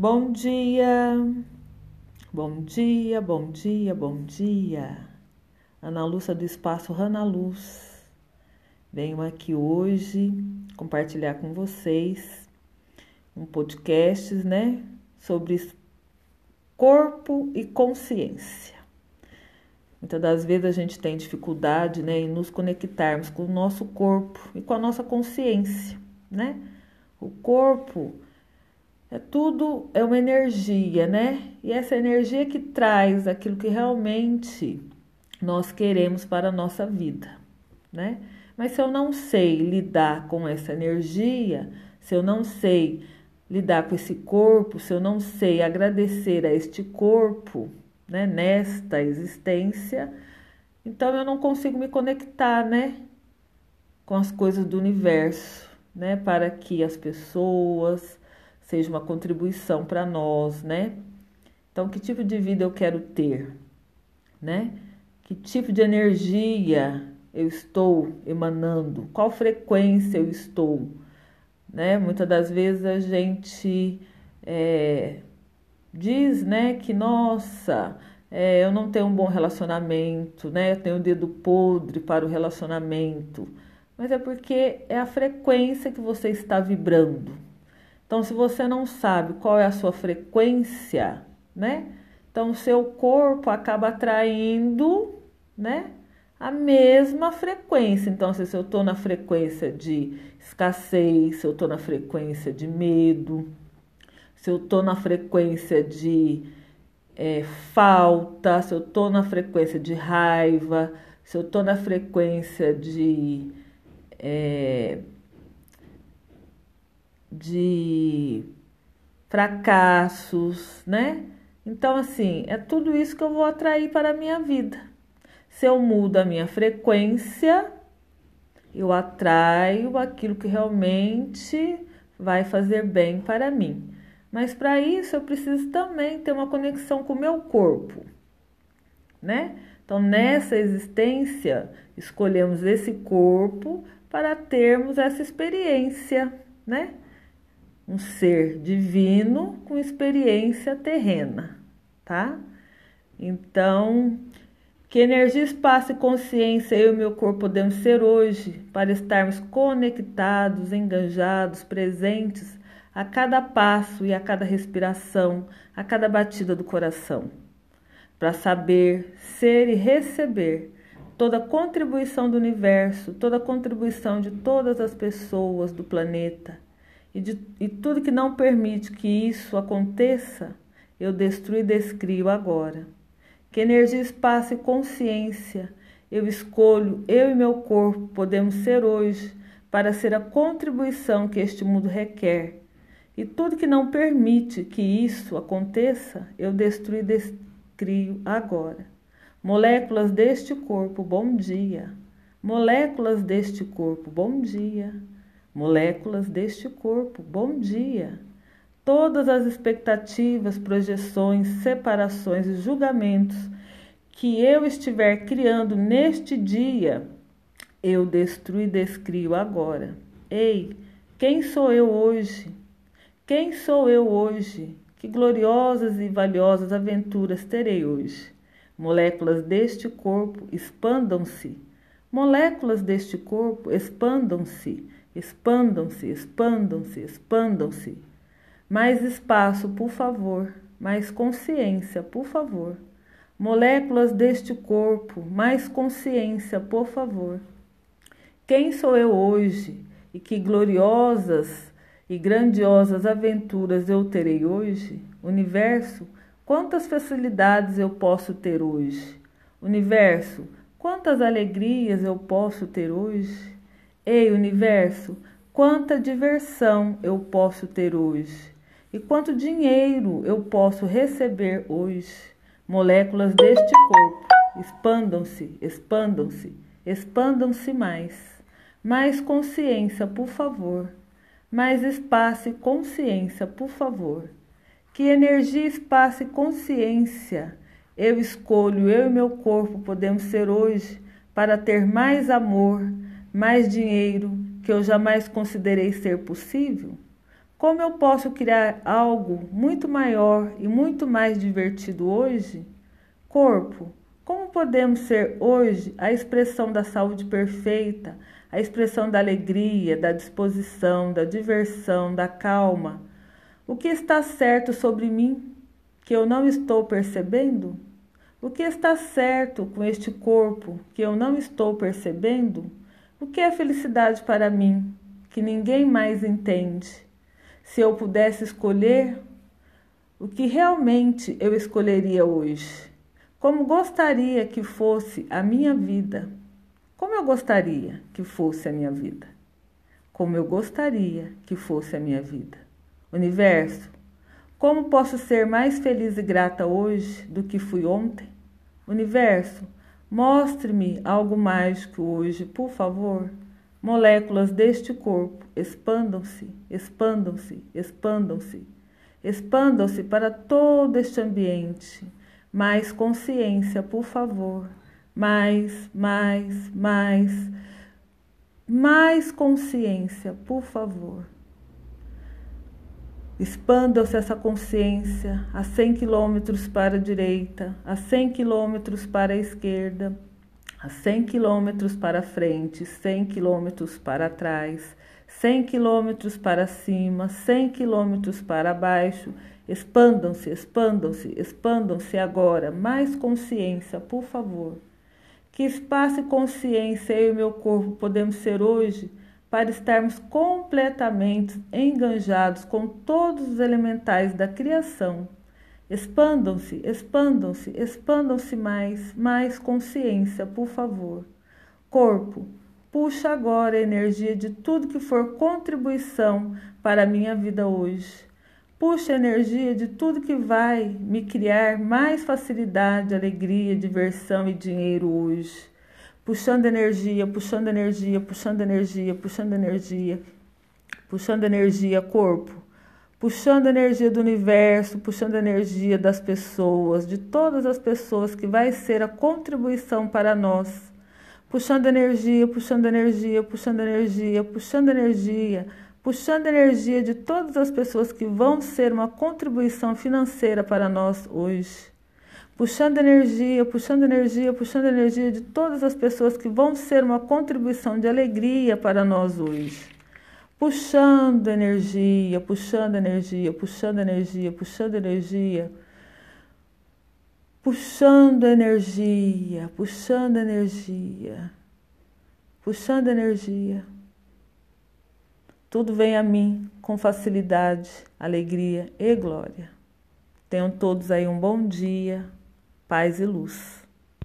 Bom dia, bom dia, bom dia, bom dia. Ana Lúcia do Espaço Rana Luz. Venho aqui hoje compartilhar com vocês um podcast, né, sobre corpo e consciência. Muitas das vezes a gente tem dificuldade, né, em nos conectarmos com o nosso corpo e com a nossa consciência, né? O corpo é tudo é uma energia, né? E essa energia que traz aquilo que realmente nós queremos para a nossa vida, né? Mas se eu não sei lidar com essa energia, se eu não sei lidar com esse corpo, se eu não sei agradecer a este corpo, né, nesta existência, então eu não consigo me conectar, né, com as coisas do universo, né, para que as pessoas, seja uma contribuição para nós, né? Então, que tipo de vida eu quero ter, né? Que tipo de energia eu estou emanando? Qual frequência eu estou? Né? Muitas das vezes a gente é, diz, né, que nossa, é, eu não tenho um bom relacionamento, né? Eu tenho o dedo podre para o relacionamento, mas é porque é a frequência que você está vibrando, então, se você não sabe qual é a sua frequência, né? Então, o seu corpo acaba atraindo, né? A mesma frequência. Então, se eu estou na frequência de escassez, se eu estou na frequência de medo, se eu estou na frequência de é, falta, se eu estou na frequência de raiva, se eu estou na frequência de é, de fracassos, né? Então, assim, é tudo isso que eu vou atrair para a minha vida. Se eu mudo a minha frequência, eu atraio aquilo que realmente vai fazer bem para mim. Mas para isso eu preciso também ter uma conexão com o meu corpo, né? Então, nessa existência, escolhemos esse corpo para termos essa experiência, né? Um ser divino com experiência terrena, tá? Então, que energia, espaço e consciência eu e meu corpo podemos ser hoje para estarmos conectados, enganjados, presentes a cada passo e a cada respiração, a cada batida do coração, para saber, ser e receber toda a contribuição do universo, toda a contribuição de todas as pessoas do planeta e, de, e tudo que não permite que isso aconteça, eu destruo e descrio agora. Que energia, espaço e consciência eu escolho, eu e meu corpo podemos ser hoje para ser a contribuição que este mundo requer. E tudo que não permite que isso aconteça, eu destruo e descrio agora. Moléculas deste corpo, bom dia. Moléculas deste corpo, bom dia. Moléculas deste corpo, bom dia. Todas as expectativas, projeções, separações e julgamentos que eu estiver criando neste dia, eu destruo e descrio agora. Ei, quem sou eu hoje? Quem sou eu hoje? Que gloriosas e valiosas aventuras terei hoje. Moléculas deste corpo expandam-se. Moléculas deste corpo expandam-se Expandam-se, expandam-se, expandam-se. Mais espaço, por favor. Mais consciência, por favor. Moléculas deste corpo, mais consciência, por favor. Quem sou eu hoje e que gloriosas e grandiosas aventuras eu terei hoje? Universo, quantas facilidades eu posso ter hoje? Universo, quantas alegrias eu posso ter hoje? Ei, universo, quanta diversão eu posso ter hoje e quanto dinheiro eu posso receber hoje. Moléculas deste corpo, expandam-se, expandam-se, expandam-se mais. Mais consciência, por favor. Mais espaço e consciência, por favor. Que energia, espaço e consciência eu escolho, eu e meu corpo podemos ser hoje para ter mais amor mais dinheiro que eu jamais considerei ser possível? Como eu posso criar algo muito maior e muito mais divertido hoje? Corpo, como podemos ser hoje a expressão da saúde perfeita, a expressão da alegria, da disposição, da diversão, da calma? O que está certo sobre mim que eu não estou percebendo? O que está certo com este corpo que eu não estou percebendo? O que é felicidade para mim que ninguém mais entende? Se eu pudesse escolher, o que realmente eu escolheria hoje? Como gostaria que fosse a minha vida? Como eu gostaria que fosse a minha vida? Como eu gostaria que fosse a minha vida? Universo, como posso ser mais feliz e grata hoje do que fui ontem? Universo, mostre-me algo mágico hoje, por favor. Moléculas deste corpo expandam-se, expandam-se, expandam-se, expandam-se para todo este ambiente. Mais consciência, por favor. Mais, mais, mais. Mais consciência, por favor. Expanda-se essa consciência a 100 quilômetros para a direita, a 100 quilômetros para a esquerda a 100 quilômetros para frente, 100 quilômetros para trás, 100 quilômetros para cima, 100 quilômetros para baixo. Expandam-se, expandam-se, expandam-se agora. Mais consciência, por favor. Que espaço e consciência eu e meu corpo podemos ser hoje para estarmos completamente enganjados com todos os elementais da criação Expandam-se, expandam-se, expandam-se mais, mais consciência, por favor. Corpo, puxa agora a energia de tudo que for contribuição para a minha vida hoje. Puxa a energia de tudo que vai me criar mais facilidade, alegria, diversão e dinheiro hoje. Puxando energia, puxando energia, puxando energia, puxando energia, puxando energia, corpo puxando energia do universo, puxando energia das pessoas, de todas as pessoas que vai ser a contribuição para nós. Puxando energia, puxando energia, puxando energia, puxando energia, puxando energia de todas as pessoas que vão ser uma contribuição financeira para nós hoje. Puxando energia, puxando energia, puxando energia de todas as pessoas que vão ser uma contribuição de alegria para nós hoje puxando energia, puxando energia, puxando energia, puxando energia, puxando energia, puxando energia, puxando energia. Tudo vem a mim com facilidade, alegria e glória. Tenham todos aí um bom dia, paz e luz.